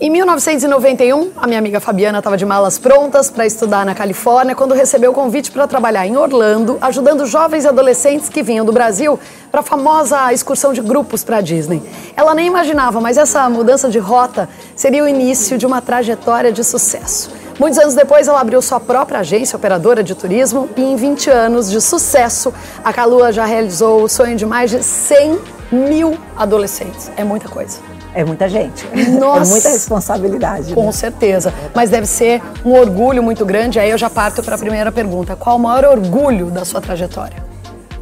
Em 1991, a minha amiga Fabiana estava de malas prontas para estudar na Califórnia quando recebeu o convite para trabalhar em Orlando, ajudando jovens e adolescentes que vinham do Brasil para a famosa excursão de grupos para a Disney. Ela nem imaginava, mas essa mudança de rota seria o início de uma trajetória de sucesso. Muitos anos depois, ela abriu sua própria agência operadora de turismo e em 20 anos de sucesso, a Calua já realizou o sonho de mais de 100 mil adolescentes. É muita coisa. É muita gente. Nossa. É muita responsabilidade. Com né? certeza. Mas deve ser um orgulho muito grande. Aí eu já parto para a primeira pergunta. Qual o maior orgulho da sua trajetória?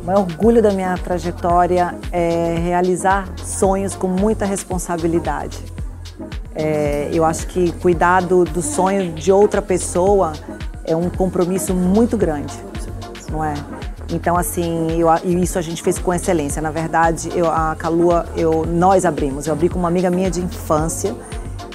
O maior orgulho da minha trajetória é realizar sonhos com muita responsabilidade. É, eu acho que cuidar do, do sonho de outra pessoa é um compromisso muito grande, não é? Então, assim, eu, isso a gente fez com excelência. Na verdade, eu, a Calua, eu, nós abrimos. Eu abri com uma amiga minha de infância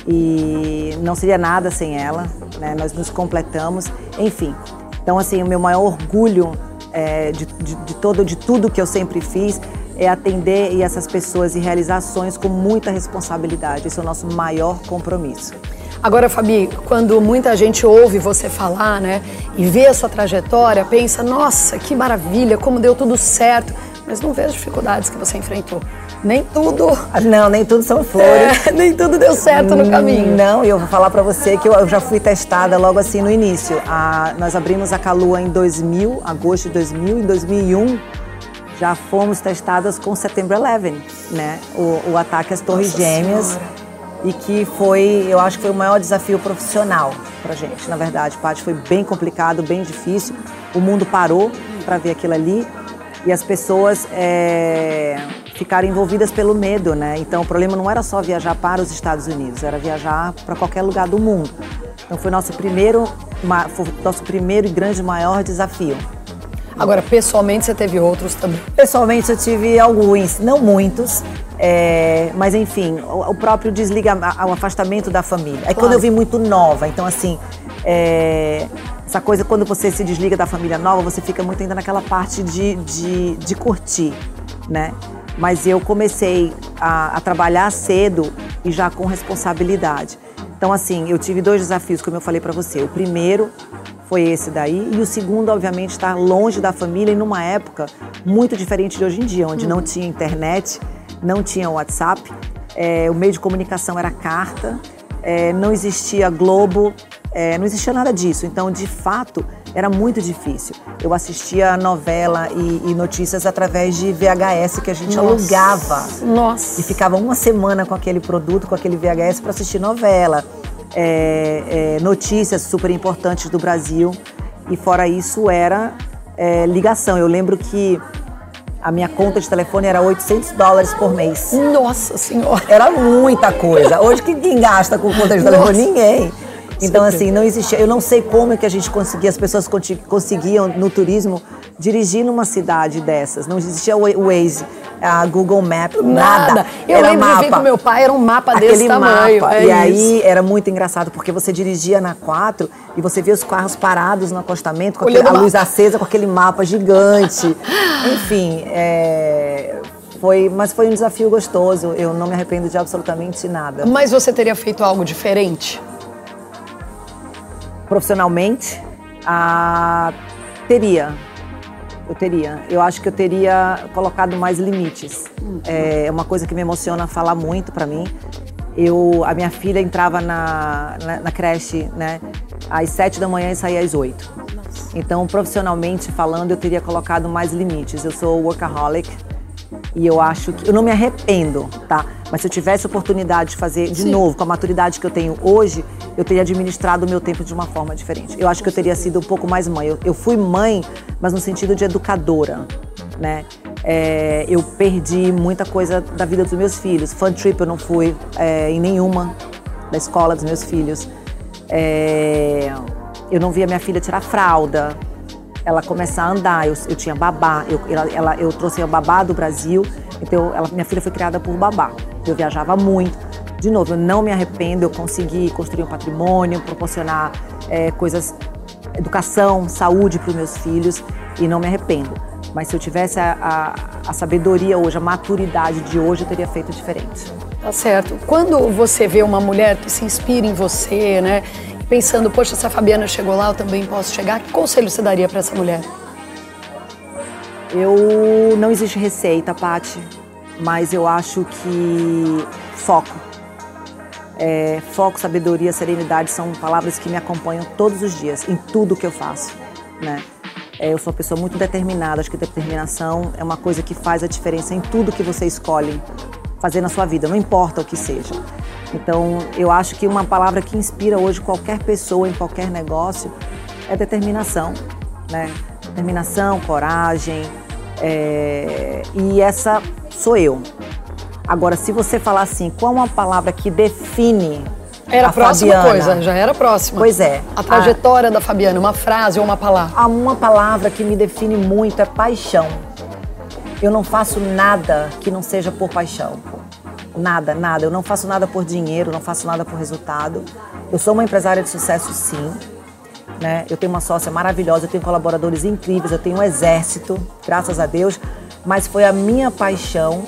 e não seria nada sem ela. Né? Nós nos completamos. Enfim, então, assim, o meu maior orgulho é, de, de, de, todo, de tudo que eu sempre fiz é atender essas pessoas e realizar sonhos com muita responsabilidade. Esse é o nosso maior compromisso. Agora, Fabi, quando muita gente ouve você falar, né, e vê a sua trajetória, pensa, nossa, que maravilha, como deu tudo certo, mas não vê as dificuldades que você enfrentou. Nem tudo. Não, nem tudo são flores. É, nem tudo deu certo no caminho. Não, e eu vou falar para você que eu já fui testada logo assim no início. A, nós abrimos a Calua em 2000, agosto de 2000, em 2001 já fomos testadas com Setembro 11, né? O, o ataque às Torres Nossa Gêmeas. Senhora e que foi, eu acho que foi o maior desafio profissional para gente. Na verdade, Paty, foi bem complicado, bem difícil. O mundo parou para ver aquilo ali e as pessoas é, ficaram envolvidas pelo medo, né? Então o problema não era só viajar para os Estados Unidos, era viajar para qualquer lugar do mundo. Então foi nosso primeiro, nosso primeiro e grande maior desafio. Agora, pessoalmente, você teve outros também? Pessoalmente, eu tive alguns, não muitos, é, mas enfim, o, o próprio desliga, o afastamento da família. Aí claro. quando eu vi muito nova, então assim, é, essa coisa, quando você se desliga da família nova, você fica muito ainda naquela parte de, de, de curtir, né? Mas eu comecei a, a trabalhar cedo e já com responsabilidade. Então, assim, eu tive dois desafios, como eu falei para você. O primeiro foi esse daí. E o segundo, obviamente, estar longe da família e numa época muito diferente de hoje em dia, onde não tinha internet, não tinha WhatsApp, é, o meio de comunicação era carta, é, não existia Globo, é, não existia nada disso. Então, de fato, era muito difícil. Eu assistia novela e, e notícias através de VHS que a gente Nossa. alugava. Nossa! E ficava uma semana com aquele produto, com aquele VHS para assistir novela. É, é, notícias super importantes do Brasil. E fora isso, era é, ligação. Eu lembro que a minha conta de telefone era 800 dólares por mês. Nossa Senhora! Era muita coisa. Hoje, quem gasta com conta de telefone? Nossa. Ninguém. Então, assim, não existia. Eu não sei como é que a gente conseguia, as pessoas conseguiam no turismo dirigir numa cidade dessas. Não existia o Waze, a Google Map, nada. nada. Eu era lembro mapa. de vir com meu pai, era um mapa Aquele desse tamanho. Mapa. É e isso. aí era muito engraçado, porque você dirigia na 4 e você via os carros parados no acostamento, com aquele, a luz acesa, com aquele mapa gigante. Enfim, é, foi, mas foi um desafio gostoso. Eu não me arrependo de absolutamente nada. Mas você teria feito algo diferente? Profissionalmente, ah, teria. Eu teria. Eu acho que eu teria colocado mais limites. É uma coisa que me emociona falar muito para mim. Eu, a minha filha entrava na, na, na, creche né, às sete da manhã e saía às oito. Então, profissionalmente falando, eu teria colocado mais limites. Eu sou workaholic, e eu acho que. Eu não me arrependo, tá? Mas se eu tivesse oportunidade de fazer de Sim. novo, com a maturidade que eu tenho hoje, eu teria administrado o meu tempo de uma forma diferente. Eu acho que eu teria sido um pouco mais mãe. Eu, eu fui mãe, mas no sentido de educadora, né? É, eu perdi muita coisa da vida dos meus filhos. Fun trip eu não fui é, em nenhuma da escola dos meus filhos. É, eu não via minha filha tirar fralda ela começar a andar. Eu, eu tinha babá, eu, ela, eu trouxe a babá do Brasil, então ela, minha filha foi criada por babá. Eu viajava muito. De novo, eu não me arrependo, eu consegui construir um patrimônio, proporcionar é, coisas, educação, saúde para os meus filhos e não me arrependo. Mas se eu tivesse a, a, a sabedoria hoje, a maturidade de hoje, eu teria feito diferente. Tá certo. Quando você vê uma mulher que se inspira em você, né? Pensando, poxa, se a Fabiana chegou lá, eu também posso chegar. Que conselho você daria para essa mulher? Eu não existe receita, Pati, mas eu acho que foco. É, foco, sabedoria, serenidade são palavras que me acompanham todos os dias, em tudo que eu faço, né? É, eu sou uma pessoa muito determinada, acho que determinação é uma coisa que faz a diferença em tudo que você escolhe fazer na sua vida, não importa o que seja. Então, eu acho que uma palavra que inspira hoje qualquer pessoa em qualquer negócio é determinação, né? Determinação, coragem, é... e essa sou eu. Agora, se você falar assim, qual é uma palavra que define era a, a próxima Fabiana? coisa, já era a próxima. Pois é. A trajetória a... da Fabiana, uma frase ou uma palavra? Há uma palavra que me define muito é paixão. Eu não faço nada que não seja por paixão. Nada, nada. Eu não faço nada por dinheiro, não faço nada por resultado. Eu sou uma empresária de sucesso, sim. Né? Eu tenho uma sócia maravilhosa, eu tenho colaboradores incríveis, eu tenho um exército, graças a Deus. Mas foi a minha paixão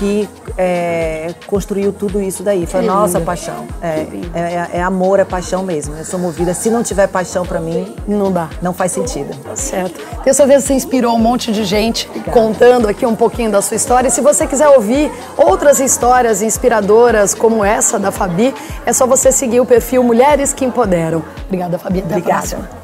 que é, construiu tudo isso daí. Foi a nossa paixão. É, é, é, amor, é paixão mesmo. Eu sou movida. Se não tiver paixão para mim, não dá. Não faz sentido. Tá certo. Tenho certeza que você inspirou um monte de gente Obrigada. contando aqui um pouquinho da sua história. E se você quiser ouvir outras histórias inspiradoras como essa da Fabi, é só você seguir o perfil Mulheres que Empoderam. Obrigada, Fabi. Até Obrigada.